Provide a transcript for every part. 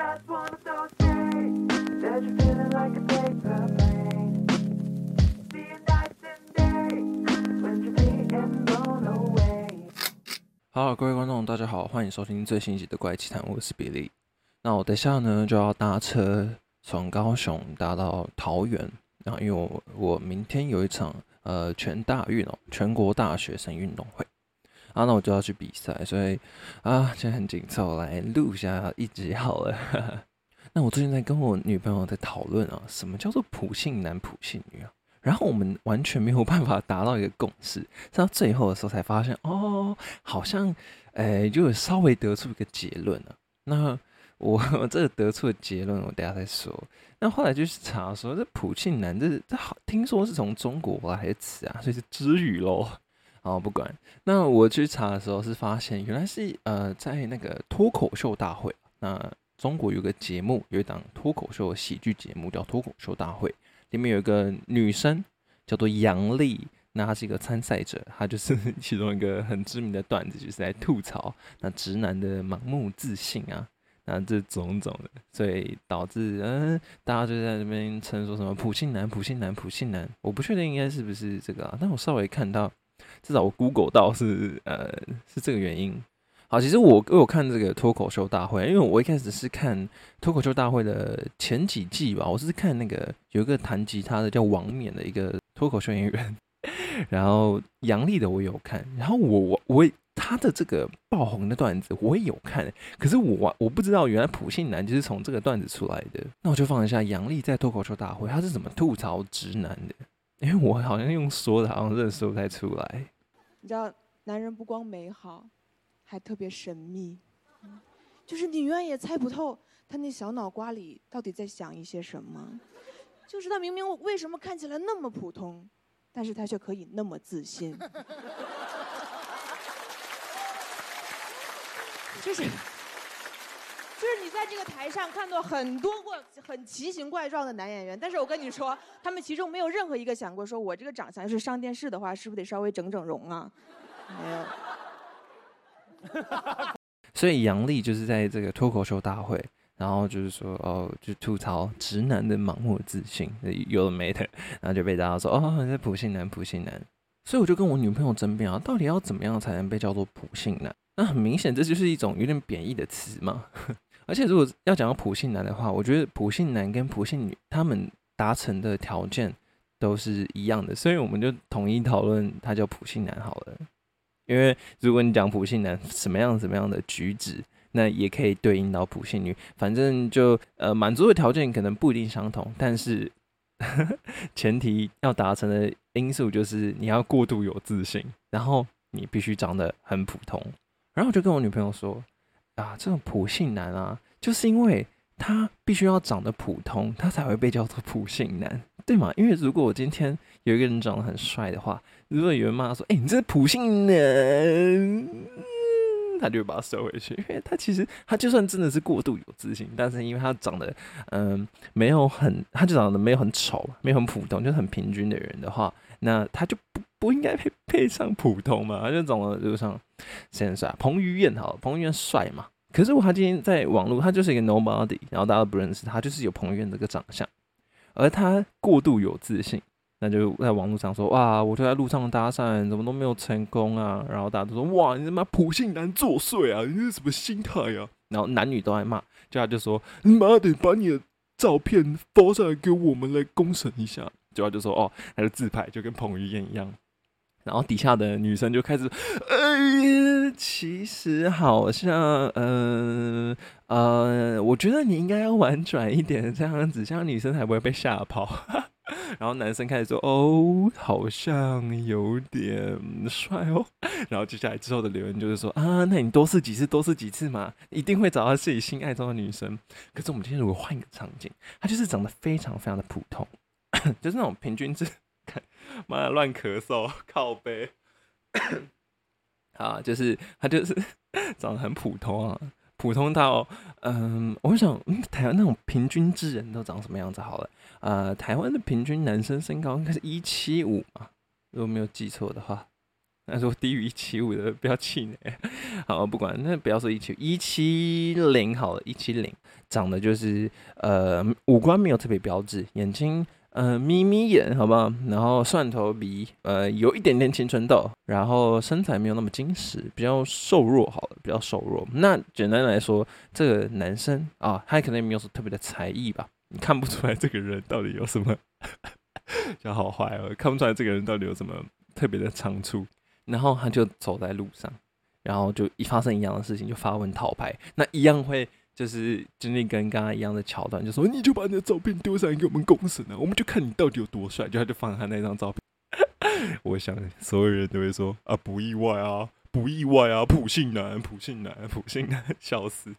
just one of those days that you're feeling like a paper plane. Seeing nights and days when you're being blown away. 好，各位观众，大家好，欢迎收听最新一集的《怪奇谈》，我是比利。那我等下呢就要搭车从高雄搭到桃园，然后因为我我明天有一场呃全大运哦，全国大学生运动会，啊，那我就要去比赛，所以啊，今天很紧凑，来录一下一集好了。那我最近在跟我女朋友在讨论啊，什么叫做普信男、普信女啊？然后我们完全没有办法达到一个共识，到最后的时候才发现，哦，好像，诶、就稍微得出一个结论了。那我 这个得出的结论，我等下再说。那后来就去查说，这普信男这这好，听说是从中国来的词啊，所以是知语喽。哦，不管。那我去查的时候是发现，原来是呃，在那个脱口秀大会，那中国有个节目，有一档脱口秀喜剧节目叫脱口秀大会。里面有一个女生叫做杨丽，那她是一个参赛者，她就是 其中一个很知名的段子，就是在吐槽那直男的盲目自信啊，那这种种的，所以导致嗯、大家就在那边称说什么普信男、普信男、普信男，我不确定应该是不是这个啊，但我稍微看到，至少我 Google 到是呃是这个原因。好，其实我我有看这个脱口秀大会，因为我一开始是看脱口秀大会的前几季吧，我是看那个有一个弹吉他的叫王冕的一个脱口秀演员，然后杨笠的我有看，然后我我我他的这个爆红的段子我也有看，可是我我不知道原来普信男就是从这个段子出来的，那我就放一下杨笠在脱口秀大会他是怎么吐槽直男的，因为我好像用说的，好像真的说不太出来。你知道，男人不光美好，还特别神秘，就是你永远也猜不透他那小脑瓜里到底在想一些什么。就是他明明为什么看起来那么普通，但是他却可以那么自信。就是，就是你在这个台上看到很多过很奇形怪状的男演员，但是我跟你说，他们其中没有任何一个想过说，我这个长相要是上电视的话，是不是得稍微整整容啊？没有。所以杨笠就是在这个脱口秀大会，然后就是说哦，就吐槽直男的盲目自信，有的没的，然后就被大家说哦，你是普信男，普信男。所以我就跟我女朋友争辩啊，到底要怎么样才能被叫做普信男？那很明显，这就是一种有点贬义的词嘛。而且如果要讲到普信男的话，我觉得普信男跟普信女他们达成的条件都是一样的，所以我们就统一讨论他叫普信男好了。因为如果你讲普信男什么样什么样的举止，那也可以对应到普信女，反正就呃满足的条件可能不一定相同，但是 前提要达成的因素就是你要过度有自信，然后你必须长得很普通。然后我就跟我女朋友说啊，这种普信男啊，就是因为他必须要长得普通，他才会被叫做普信男，对吗？因为如果我今天有一个人长得很帅的话，如果有人骂说：“哎、你这是普信男”，他就会把他收回去，因为他其实他就算真的是过度有自信，但是因为他长得嗯没有很，他就长得没有很丑，没有很普通，就是很平均的人的话，那他就不不应该配配上普通嘛，他就长得就像谁很帅，彭于晏好，彭于晏帅嘛。可是他今天在网络，他就是一个 nobody，然后大家不认识他，就是有彭于晏这个长相，而他过度有自信，那就在网络上说哇，我就在路上搭讪，怎么都没有成功啊，然后大家都说哇，你他妈普信男作祟啊，你是什么心态啊？然后男女都在骂，就他就说你妈的，把你的照片发上来给我们来公审一下，就他就说哦，他的自拍就跟彭于晏一样。然后底下的女生就开始，哎呀，其实好像，呃呃，我觉得你应该要婉转一点，这样子，这样女生才不会被吓跑。然后男生开始说，哦，好像有点帅哦。然后接下来之后的留言就是说，啊，那你多试几次，多试几次嘛，一定会找到自己心爱中的女生。可是我们今天如果换一个场景，她就是长得非常非常的普通，就是那种平均值。妈的乱咳嗽，靠背。啊，就是他就是 长得很普通啊，普通到嗯，我想，台湾那种平均之人都长什么样子？好了，呃，台湾的平均男生身高应该是一七五嘛，如果没有记错的话，他说低于一七五的不要气馁。好，不管那不要说一七一七零好了，一七零长得就是呃五官没有特别标志，眼睛呃眯眯眼，好不好？然后蒜头鼻，呃有一点点青春痘，然后身材没有那么精实，比较瘦弱，好了，比较瘦弱。那简单来说，这个男生啊，他可能也没有什么特别的才艺吧，你 看不出来这个人到底有什么。就好坏哦，看不出来这个人到底有什么特别的长处。然后他就走在路上，然后就一发生一样的事情，就发问讨牌，那一样会就是经历跟刚刚一样的桥段，就说你就把你的照片丢上给我们公审了，我们就看你到底有多帅。就他就放他那张照片，我想所有人都会说啊，不意外啊，不意外啊，普信男，普信男，普信男，笑死。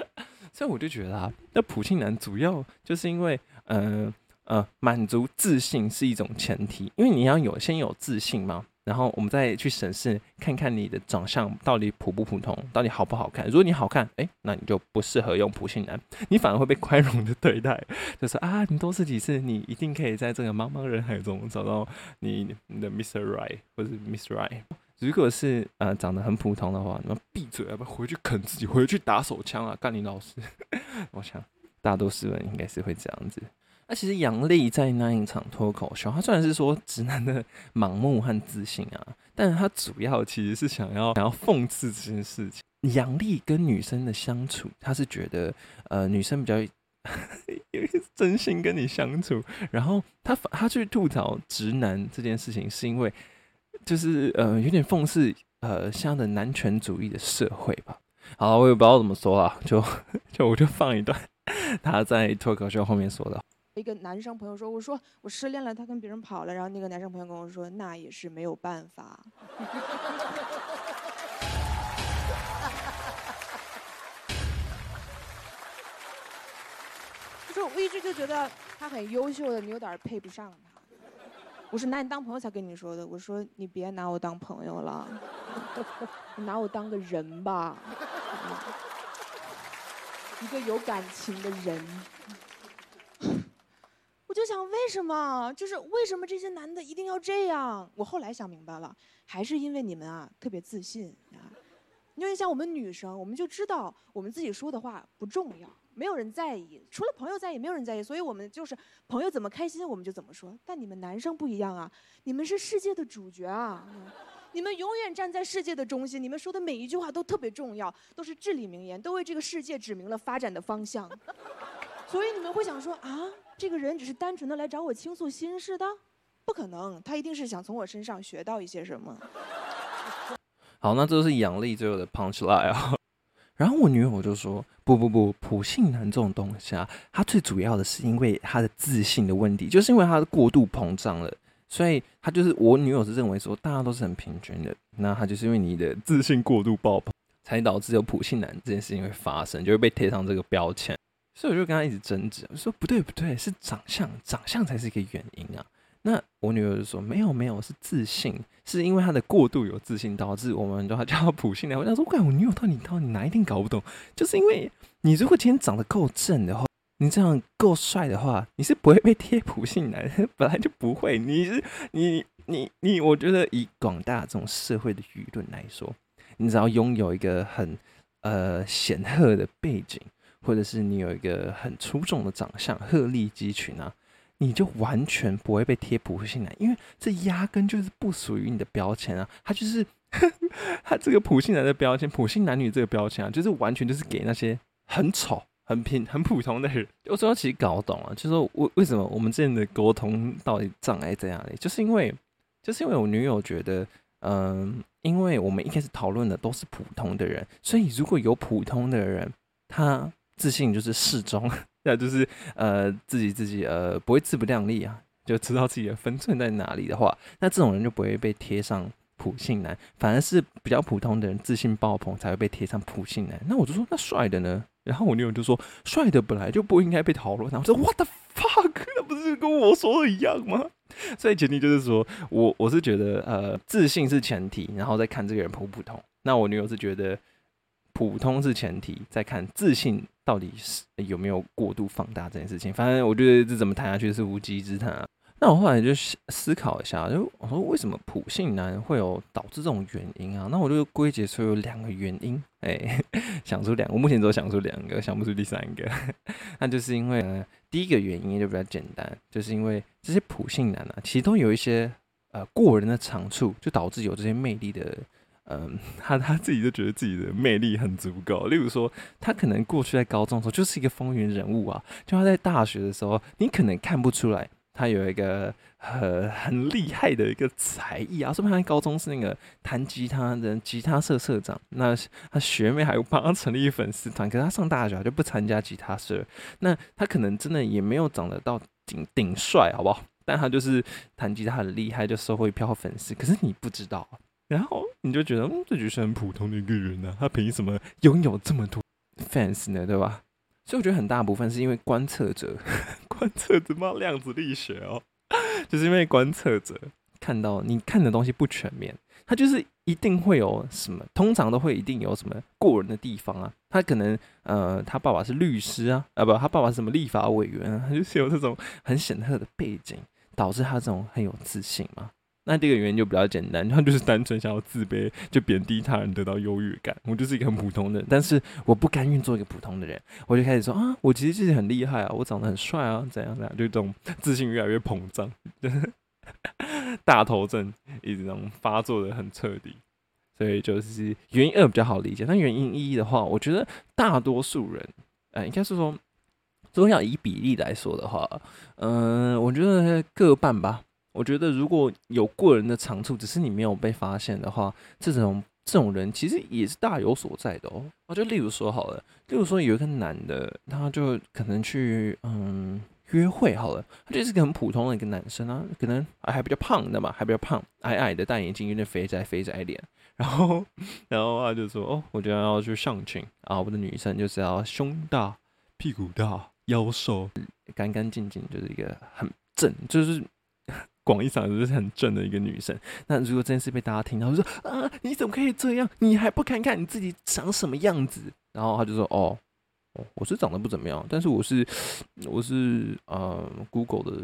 所以我就觉得啊，那普信男主要就是因为，嗯。呃，满足自信是一种前提，因为你要有先有自信嘛，然后我们再去审视，看看你的长相到底普不普通，到底好不好看。如果你好看，哎，那你就不适合用普信男，你反而会被宽容的对待，就是啊，你多试几次，你一定可以在这个茫茫人海中找到你你的 Mr. Right 或者 Miss Right。如果是呃长得很普通的话，那闭嘴，要不回去啃自己，回去打手枪啊，干你老师。我想大多数人应该是会这样子。那其实杨笠在那一场脱口秀，他虽然是说直男的盲目和自信啊，但是他主要其实是想要想要讽刺这件事情。杨笠跟女生的相处，他是觉得呃女生比较 真心跟你相处，然后他他去吐槽直男这件事情，是因为就是呃有点讽刺呃现在的男权主义的社会吧。好，我也不知道怎么说啊，就就我就放一段 他在脱口秀后面说的。一个男生朋友说：“我说我失恋了，他跟别人跑了。”然后那个男生朋友跟我说：“那也是没有办法。”就是我一直就觉得他很优秀的，你有点配不上他。我是拿你当朋友才跟你说的。”我说：“你别拿我当朋友了，你拿我当个人吧，一个有感情的人。”想，为什么？就是为什么这些男的一定要这样？我后来想明白了，还是因为你们啊特别自信啊。因为像我们女生，我们就知道我们自己说的话不重要，没有人在意，除了朋友在意，没有人在意。所以我们就是朋友怎么开心我们就怎么说。但你们男生不一样啊，你们是世界的主角啊，你们永远站在世界的中心，你们说的每一句话都特别重要，都是至理名言，都为这个世界指明了发展的方向。所以你们会想说啊？这个人只是单纯的来找我倾诉心事的，不可能，他一定是想从我身上学到一些什么。好，那这是杨丽最后的 punch line 啊。然后我女友就说：“不不不，普信男这种东西啊，他最主要的是因为他的自信的问题，就是因为他的过度膨胀了，所以他就是我女友是认为说大家都是很平均的，那他就是因为你的自信过度爆棚，才导致有普信男这件事情会发生，就会被贴上这个标签。”所以我就跟他一直争执，我说不对不对，是长相，长相才是一个原因啊。那我女儿就说没有没有，是自信，是因为他的过度有自信，导致我们都叫他普信男。我想说，怪我女友到底到底哪一点搞不懂？就是因为你如果今天长得够正的话，你这样够帅的话，你是不会被贴普信男，本来就不会。你是你你你，我觉得以广大这种社会的舆论来说，你只要拥有一个很呃显赫的背景。或者是你有一个很出众的长相，鹤立鸡群啊，你就完全不会被贴普信男，因为这压根就是不属于你的标签啊。他就是 他这个普信男的标签，普信男女这个标签啊，就是完全就是给那些很丑、很平、很普通的人。我最后其实搞懂了，就是说为为什么我们之间的沟通到底障碍在哪里？就是因为，就是因为我女友觉得，嗯，因为我们一开始讨论的都是普通的人，所以如果有普通的人，他。自信就是适中，那就是呃自己自己呃不会自不量力啊，就知道自己的分寸在哪里的话，那这种人就不会被贴上普信男，反而是比较普通的人自信爆棚才会被贴上普信男。那我就说那帅的呢？然后我女友就说帅的本来就不应该被讨论。我说 What the fuck？那不是跟我说的一样吗？所以前提就是说我我是觉得呃自信是前提，然后再看这个人普不普通。那我女友是觉得。普通是前提，再看自信到底是有没有过度放大这件事情。反正我觉得这怎么谈下去是无稽之谈啊。那我后来就思考一下，就我说为什么普信男会有导致这种原因啊？那我就归结出有两个原因，哎、想出两个，我目前只有想出两个，想不出第三个。那就是因为、呃、第一个原因就比较简单，就是因为这些普信男啊，其实都有一些呃过人的长处，就导致有这些魅力的。嗯，他他自己就觉得自己的魅力很足够。例如说，他可能过去在高中的时候就是一个风云人物啊，就他在大学的时候，你可能看不出来他有一个很很厉害的一个才艺啊。说不定他高中是那个弹吉他的吉他社社长，那他学妹还帮他成立粉丝团，可是他上大学就不参加吉他社。那他可能真的也没有长得到顶顶帅，好不好？但他就是弹吉他很厉害，就收获一票粉丝。可是你不知道。然后你就觉得，嗯，这就是很普通的一个人啊，他凭什么拥有这么多 fans 呢？对吧？所以我觉得很大部分是因为观测者，观测者妈量子力学哦，就是因为观测者看到你看的东西不全面，他就是一定会有什么，通常都会一定有什么过人的地方啊。他可能呃，他爸爸是律师啊，啊不，他爸爸是什么立法委员啊，他就是有这种很显赫的背景，导致他这种很有自信嘛。那这个原因就比较简单，他就是单纯想要自卑，就贬低他人，得到优越感。我就是一个很普通的，但是我不甘愿做一个普通的人，我就开始说啊，我其实自己很厉害啊，我长得很帅啊，怎样怎样，就这种自信越来越膨胀，大头症一直这种发作的很彻底。所以就是原因二比较好理解，但原因一的话，我觉得大多数人，呃，应该是说，如果要以比例来说的话，嗯、我觉得各半吧。我觉得如果有过人的长处，只是你没有被发现的话，这种这种人其实也是大有所在的哦。我就例如说好了，例如说有一个男的，他就可能去嗯约会好了，他就是个很普通的一个男生啊，可能还比较胖的嘛，还比较胖，矮矮的，戴眼镜，有点肥宅肥宅脸。然后，然后他就说：“哦，我觉得要去上镜啊，我的女生就是要胸大、屁股大、腰瘦、干干净净，就是一个很正，就是。”广义上就是很正的一个女生。那如果这件事被大家听到，就说啊，你怎么可以这样？你还不看看你自己长什么样子？然后他就说，哦，我是长得不怎么样，但是我是我是呃 Google 的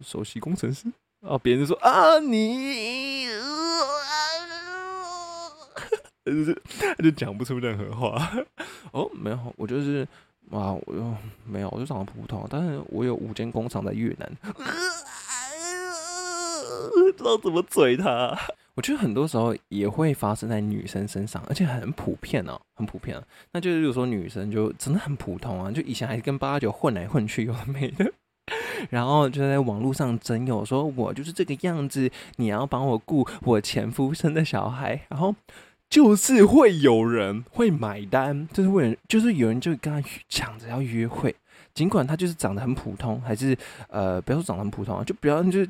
首席工程师。啊，别人就说啊，你，就是他就讲不出任何话。哦，没有，我就是啊，我就没有，我就长得普通，但是我有五间工厂在越南。不知道怎么嘴他。我觉得很多时候也会发生在女生身上，而且很普遍哦，很普遍、那就是如果说女生就真的很普通啊，就以前还跟八九混来混去，有的没的。然后就在网络上征友，说我就是这个样子，你要帮我顾我前夫生的小孩，然后就是会有人会买单，就是会就是有人就跟他抢着要约会，尽管他就是长得很普通，还是呃不要说长得很普通啊，就不要就是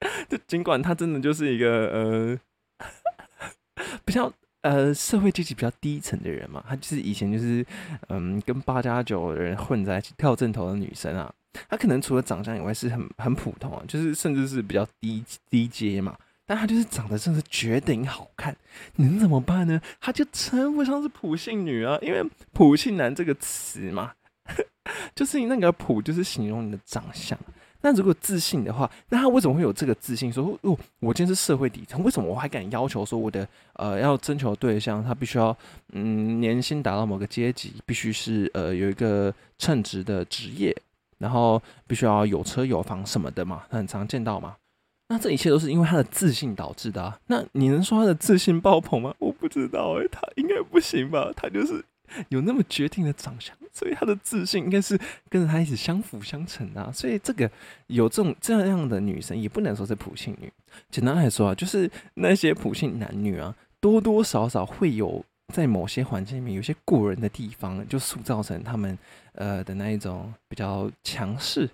就尽管他真的就是一个呃 比较呃社会阶级比较低层的人嘛，他就是以前就是嗯跟八加九的人混在一起跳正头的女生啊。她可能除了长相以外是很很普通啊，就是甚至是比较低低阶嘛，但她就是长得真的是绝顶好看，能怎么办呢？她就称不上是普信女啊，因为普信男这个词嘛，就是那个普就是形容你的长相。那如果自信的话，那他为什么会有这个自信？说哦，我今天是社会底层，为什么我还敢要求说我的呃要征求对象，他必须要嗯年薪达到某个阶级，必须是呃有一个称职的职业。然后必须要有车有房什么的嘛，很常见到嘛。那这一切都是因为他的自信导致的、啊。那你能说他的自信爆棚吗？我不知道诶、他应该不行吧？他就是 有那么决定的长相，所以他的自信应该是跟着他一起相辅相成、啊。所以这个有这种这样的女生，也不能说是普信女。简单来说啊，就是那些普信男女啊，多多少少会有。在某些环境里面，有些过人的地方，就塑造成他们呃的那一种比较强势、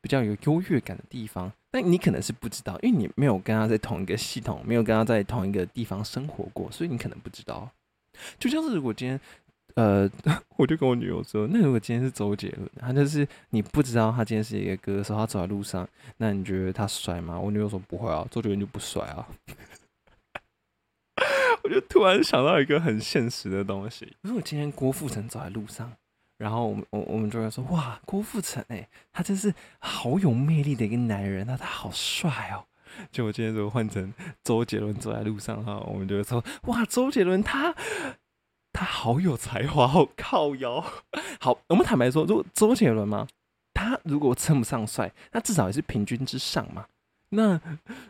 比较有优越感的地方。但你可能是不知道，因为你没有跟他在同一个系统，没有跟他在同一个地方生活过，所以你可能不知道。就像是如果今天，呃，我就跟我女友说，那如果今天是周杰伦，他就是你不知道他今天是一个歌手，他走在路上，那你觉得他帅吗？我女友说不会啊，周杰伦就不帅啊。我就突然想到一个很现实的东西，如果今天郭富城走在路上，然后我们我我们就会说哇，郭富城哎，他真是好有魅力的一个男人啊，他好帅哦。就我今天如果换成周杰伦走在路上哈，我们就会说哇，周杰伦他他好有才华，好靠腰。好，我们坦白说，如果周杰伦嘛，他如果称不上帅，那至少也是平均之上嘛。那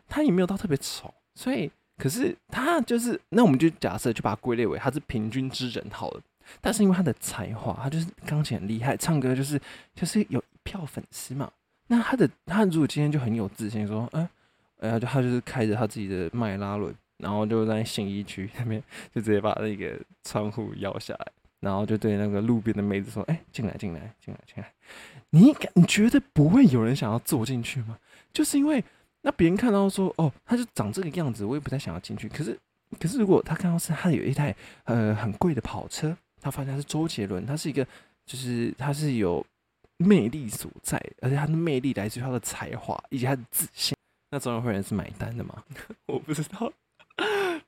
他也没有到特别丑，所以可是他就是，那我们就假设就把他归类为他是平均之人好了。但是因为他的才华，他就是钢琴很厉害，唱歌就是就是有一票粉丝嘛。那他的他如果今天就很有自信，说，嗯、呃，就他就是开着他自己的迈拉伦，然后就在信义区 那边就直接把那个窗户摇下来，然后就对那个路边的妹子说，哎、进来进来进来进来。你感你觉得不会有人想要坐进去吗？就是因为那别人看到说，哦，他就长这个样子，我也不太想要进去。可是可是如果他看到是他有一台呃很贵的跑车，他发现是周杰伦，他是一个就是他是有魅力所在，而且他的魅力来自于他的才华以及他的自信。那总有会有人是买单的嘛？我不知道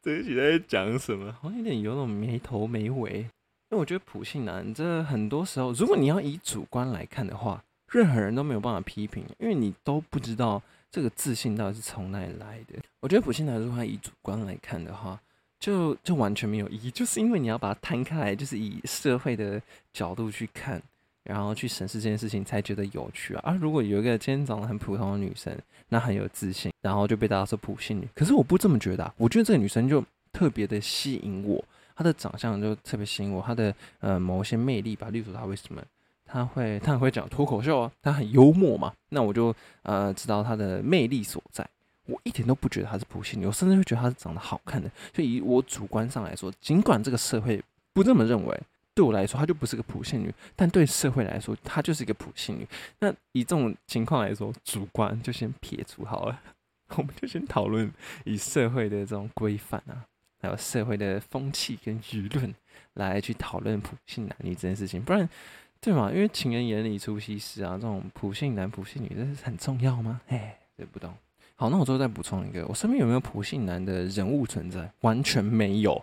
这一集在讲什么，好像有点有种没头没尾。因为我觉得普信男这很多时候，如果你要以主观来看的话，任何人都没有办法批评，因为你都不知道这个自信到底是从哪里来的。我觉得普信男如果他以主观来看的话，就就完全没有意义，就是因为你要把它摊开来，就是以社会的角度去看，然后去审视这件事情，才觉得有趣啊。啊，如果有一个今天长得很普通的女生，那很有自信，然后就被大家说普信女，可是我不这么觉得、啊，我觉得这个女生就特别的吸引我，她的长相就特别吸引我，她的呃某些魅力吧，例如她为什么她会她很会讲脱口秀啊，她很幽默嘛，那我就呃知道她的魅力所在。我一点都不觉得她是普信女，我甚至会觉得她是长得好看的。所以以我主观上来说，尽管这个社会不这么认为，对我来说她就不是个普信女，但对社会来说她就是一个普信女。那以这种情况来说，主观就先撇除好了，我们就先讨论以社会的这种规范啊，还有社会的风气跟舆论来去讨论普信男女这件事情，不然。对嘛？因为情人眼里出西施啊，这种普信男、普信女，这是很重要吗？哎，这不懂。好，那我最后再补充一个，我身边有没有普信男的人物存在？完全没有。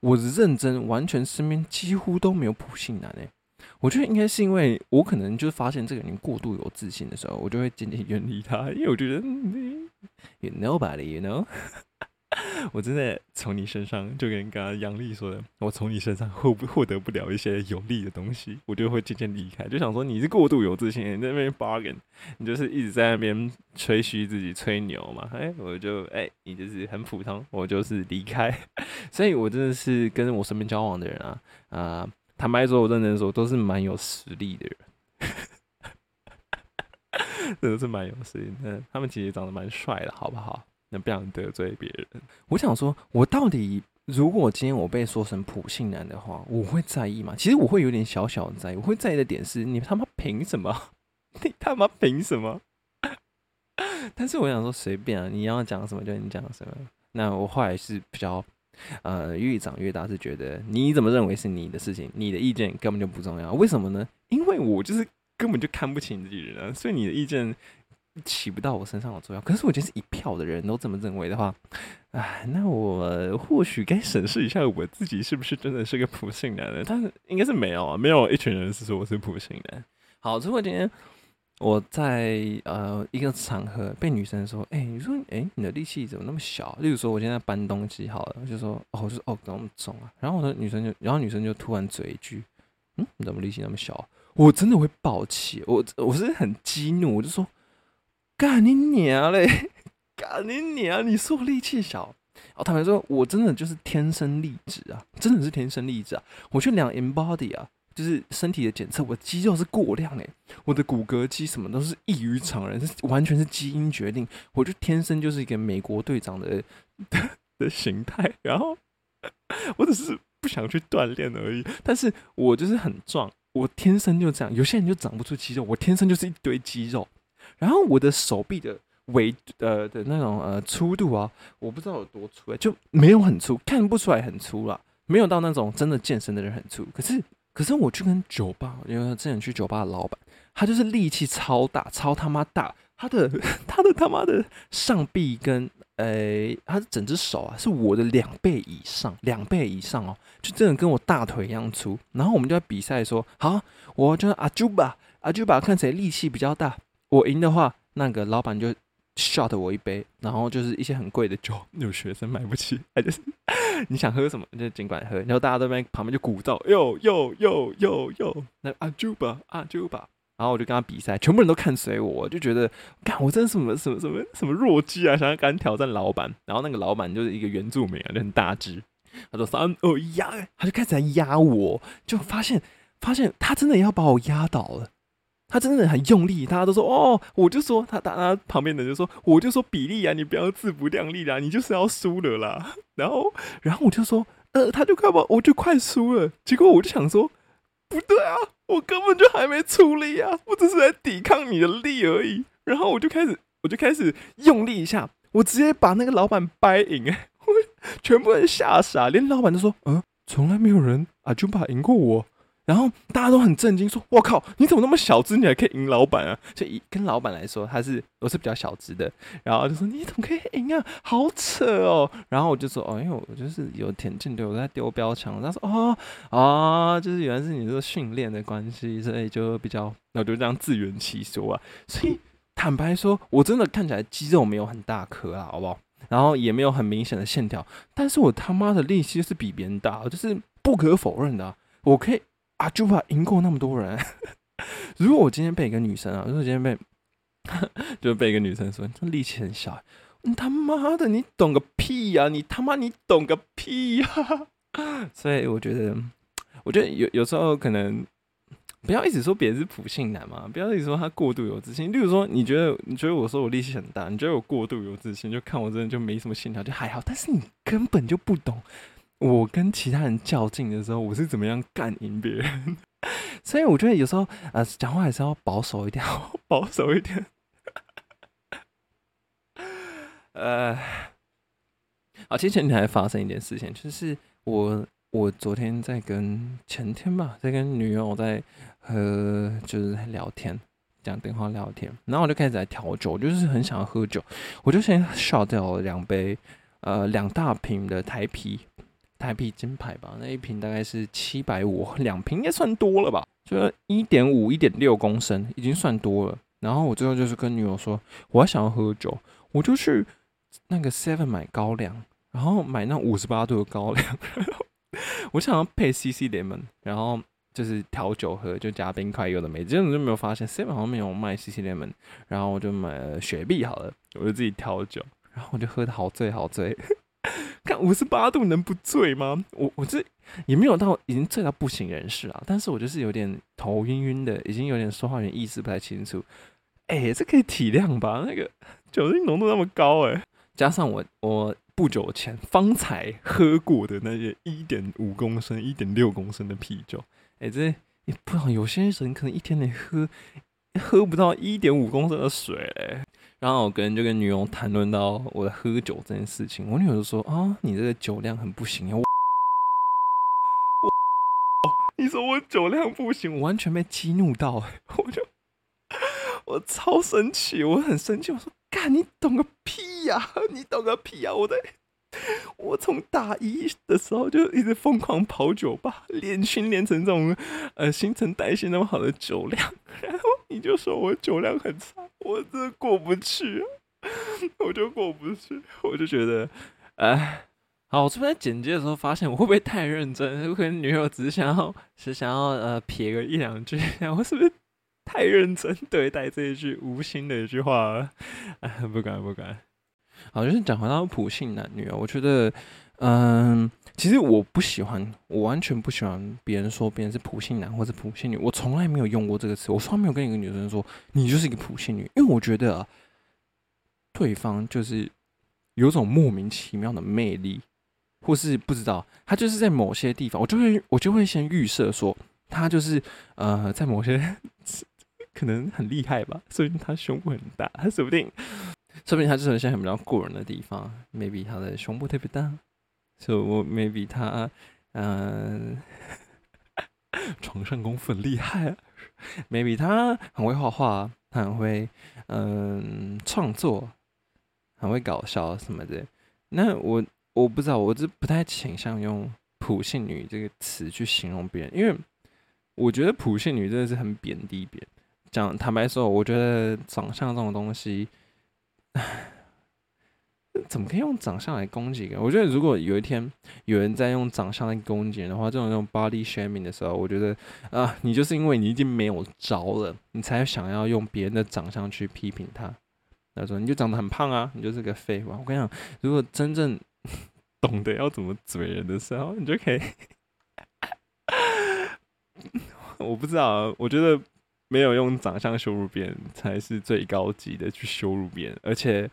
我认真，完全身边几乎都没有普信男诶、我觉得应该是因为我可能就发现这个人过度有自信的时候，我就会渐渐远离他，因为我觉得你 you nobody，you know。我真的从你身上，就跟刚刚杨丽说的，我从你身上获不获得不了一些有利的东西，我就会渐渐离开。就想说你是过度有自信，你在那边 bargain，你就是一直在那边吹嘘自己、吹牛嘛。哎、我就哎、你就是很普通，我就是离开。所以我真的是跟我身边交往的人啊，啊、坦白说，我认真说，都是蛮有实力的人。真的是蛮有实力的，他们其实长得蛮帅的，好不好？那不想得罪别人。我想说，我到底如果今天我被说成普信男的话，我会在意吗？其实我会有点小小的在意。我会在意的点是，你他妈凭什么？你他妈凭什么？但是我想说，随便啊，你要讲什么就你讲什么。那我后来是比较，呃，越长越大，是觉得你怎么认为是你的事情，你的意见根本就不重要。为什么呢？因为我就是根本就看不起你自己人啊，所以你的意见起不到我身上的作用。可是我觉得是一票的人都这么认为的话，哎，那我或许该审视一下我自己是不是真的是个普信男人？但是应该是没有啊，没有一群人是说我是普信男。好，如果今天我在呃一个场合被女生说，哎、你说，哎、你的力气怎么那么小？例如说我现在搬东西好了，我就说，哦，就说哦，怎么那么重啊？然后我的女生就，然后女生就突然嘴一句，嗯，你怎么力气那么小？我真的会爆气，我我是很激怒，我就说，干你娘嘞！干你娘！你说我力气小？哦，坦白说，我真的就是天生丽质啊，真的是天生丽质啊！我去量 embody 啊，就是身体的检测，我肌肉是过量诶、我的骨骼肌什么都是异于常人，是完全是基因决定，我就天生就是一个美国队长的的 的形态，然后 我只是不想去锻炼而已，但是我就是很壮，我天生就这样。有些人就长不出肌肉，我天生就是一堆肌肉，然后我的手臂的围呃的那种呃粗度啊，我不知道有多粗、欸，就没有很粗，看不出来很粗啦，没有到那种真的健身的人很粗。可是可是我去跟酒吧，因为之前去酒吧的老板，他就是力气超大，超他妈大，他的 他的他妈的上臂跟呃，他的整只手啊，是我的两倍以上，两倍以上哦，就真的跟我大腿一样粗。然后我们就在比赛说，好，我就阿朱吧，阿朱吧，看谁力气比较大。我赢的话，那个老板就 shot 我一杯，然后就是一些很贵的酒，有学生买不起，他就是 你想喝什么就尽管喝。然后大家都在旁边就鼓噪，哟哟哟哟哟，那阿朱吧，阿朱吧。然后我就跟他比赛，全部人都看随我，就觉得，看我真是什么什么什么什么弱鸡啊，想要敢挑战老板。然后那个老板就是一个原住民啊，就很大只，他说三二压，他就开始来压我，就发现发现他真的要把我压倒了，他真的很用力，大家都说哦，我就说他他他旁边的人就说，我就说比利啊，你不要自不量力啦，你就是要输了啦。然后然后我就说，呃，他就快把我就快输了，结果我就想说，不对啊。我根本就还没出力啊，我只是在抵抗你的力而已。然后我就开始，我就开始用力一下，我直接把那个老板掰赢，哎，我全部人吓傻，连老板都说，嗯，从来没有人啊就把赢过我。然后大家都很震惊，说：“我靠，你怎么那么小只，你还可以赢老板啊？”就以跟老板来说，他是我是比较小只的，然后就说：“你怎么可以赢啊？好扯哦！” 然后我就说：“哦，因为我就是有田径队，我在丢标枪。”他说：“哦啊，就是原来是你这个训练的关系，所以就比较……那我就这样自圆其说啊。所以 坦白说，我真的看起来肌肉没有很大颗啊，好不好？然后也没有很明显的线条，但是我他妈的力气是比别人大，就是不可否认的，我可以。”啊，就怕赢过那么多人。如果我今天被一个女生啊，如果今天被，就被一个女生说这力气很小，你他妈的，你懂个屁呀！你他妈你懂个屁呀！所以我觉得，我觉得有有时候可能不要一直说别人是普信男嘛，不要一直说他过度有自信。例如说，你觉得你觉得我说我力气很大，你觉得我过度有自信，就看我真的就没什么线条，就还好。但是你根本就不懂。我跟其他人较劲的时候，我是怎么样干赢别人？所以我觉得有时候呃，讲话还是要保守一点，保守一点。呃，好，其实前天还发生一件事情，就是我我昨天在跟前天吧，在跟女友在和就是在聊天，讲电话聊天，然后我就开始在调酒，就是很想喝酒，我就先烧掉了两杯呃两大瓶的台啤。台啤金牌吧，那一瓶大概是七百五，两瓶应该算多了吧？就一点五、一点六公升，已经算多了。然后我最后就是跟女友说，我还想要喝酒，我就去那个 Seven 买高粱，然后买那五十八度的高粱，我想要配 CC lemon，然后就是调酒喝，就加冰块，有的没，真的就没有发现 Seven 好像没有卖 CC lemon，然后我就买了雪碧好了，我就自己调酒，然后我就喝的好醉好醉。看五十八度能不醉吗？我我这也没有到已经醉到不省人事啊，但是我就是有点头晕晕的，已经有点说话有点意识不太清楚。哎，这可以体谅吧？那个酒精浓度那么高，哎，加上我我不久前方才喝过的那些一点五公升、一点六公升的啤酒，哎，这也不知道有些人可能一天得喝喝不到一点五公升的水。然后我跟就跟女友谈论到我的喝酒这件事情，我女友就说啊，你这个酒量很不行啊！我，你说我酒量不行，我完全被激怒到，我就我超生气，我很生气，我说干你懂个屁呀，你懂个屁呀！我在我从大一的时候就一直疯狂跑酒吧，练训练成这种呃新陈代谢那么好的酒量，然后你就说我酒量很差。我真过不去，我就过不去，我就觉得，哎，好，我这边剪辑的时候发现，我会不会太认真？有可能女友只是想要，是想要呃撇个一两句，我是不是太认真对待这一句无心的一句话了？哎，不敢不敢。好，就是讲回到普信男女啊，我觉得，嗯。其实我不喜欢，我完全不喜欢别人说别人是普信男或者普信女。我从来没有用过这个词，我从来没有跟一个女生说你就是一个普信女，因为我觉得对方就是有种莫名其妙的魅力，或是不知道他就是在某些地方，我就会我就会先预设说他就是呃在某些 可能很厉害吧，所以他胸部很大，他说不定说不定他就是有些很比较过人的地方，maybe 他的胸部特别大。就我 maybe 他，嗯，床上功夫很厉害，maybe 他很会画画，他很会嗯创作，很会搞笑什么的。那我我不知道，我是不太倾向用普信女这个词去形容别人，因为我觉得普信女真的是很贬低别人。讲坦白说，我觉得长相这种东西，唉怎么可以用长相来攻击人？我觉得如果有一天有人在用长相来攻击人的话，这种用 body shaming 的时候，我觉得啊，你就是因为你已经没有招了，你才想要用别人的长相去批评他。他说你就长得很胖啊，你就是个废话。我跟你讲，如果真正 懂得要怎么嘴人的时候，你就可以。我不知道，我觉得没有用长相羞辱别人才是最高级的去羞辱别人，而且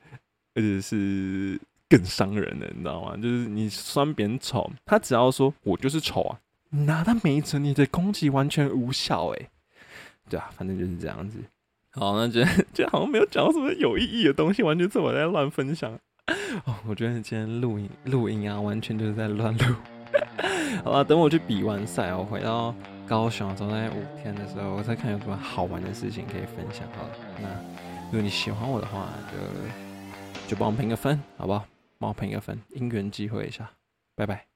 而且是更伤人的，你知道吗？就是你酸别人丑，他只要说我就是丑啊，拿他没辙，你的攻击完全无效哎、对啊，反正就是这样子。好，那觉得就好像没有讲到什么有意义的东西，完全是我在乱分享。哦，我觉得今天录音录音啊，完全就是在乱录。好了，等我去比完赛，我回到高雄，走在五天的时候，我再看有什么好玩的事情可以分享。好了，那如果你喜欢我的话，就就帮我评个分，好不好？帮我评个分，因缘机会一下，拜拜。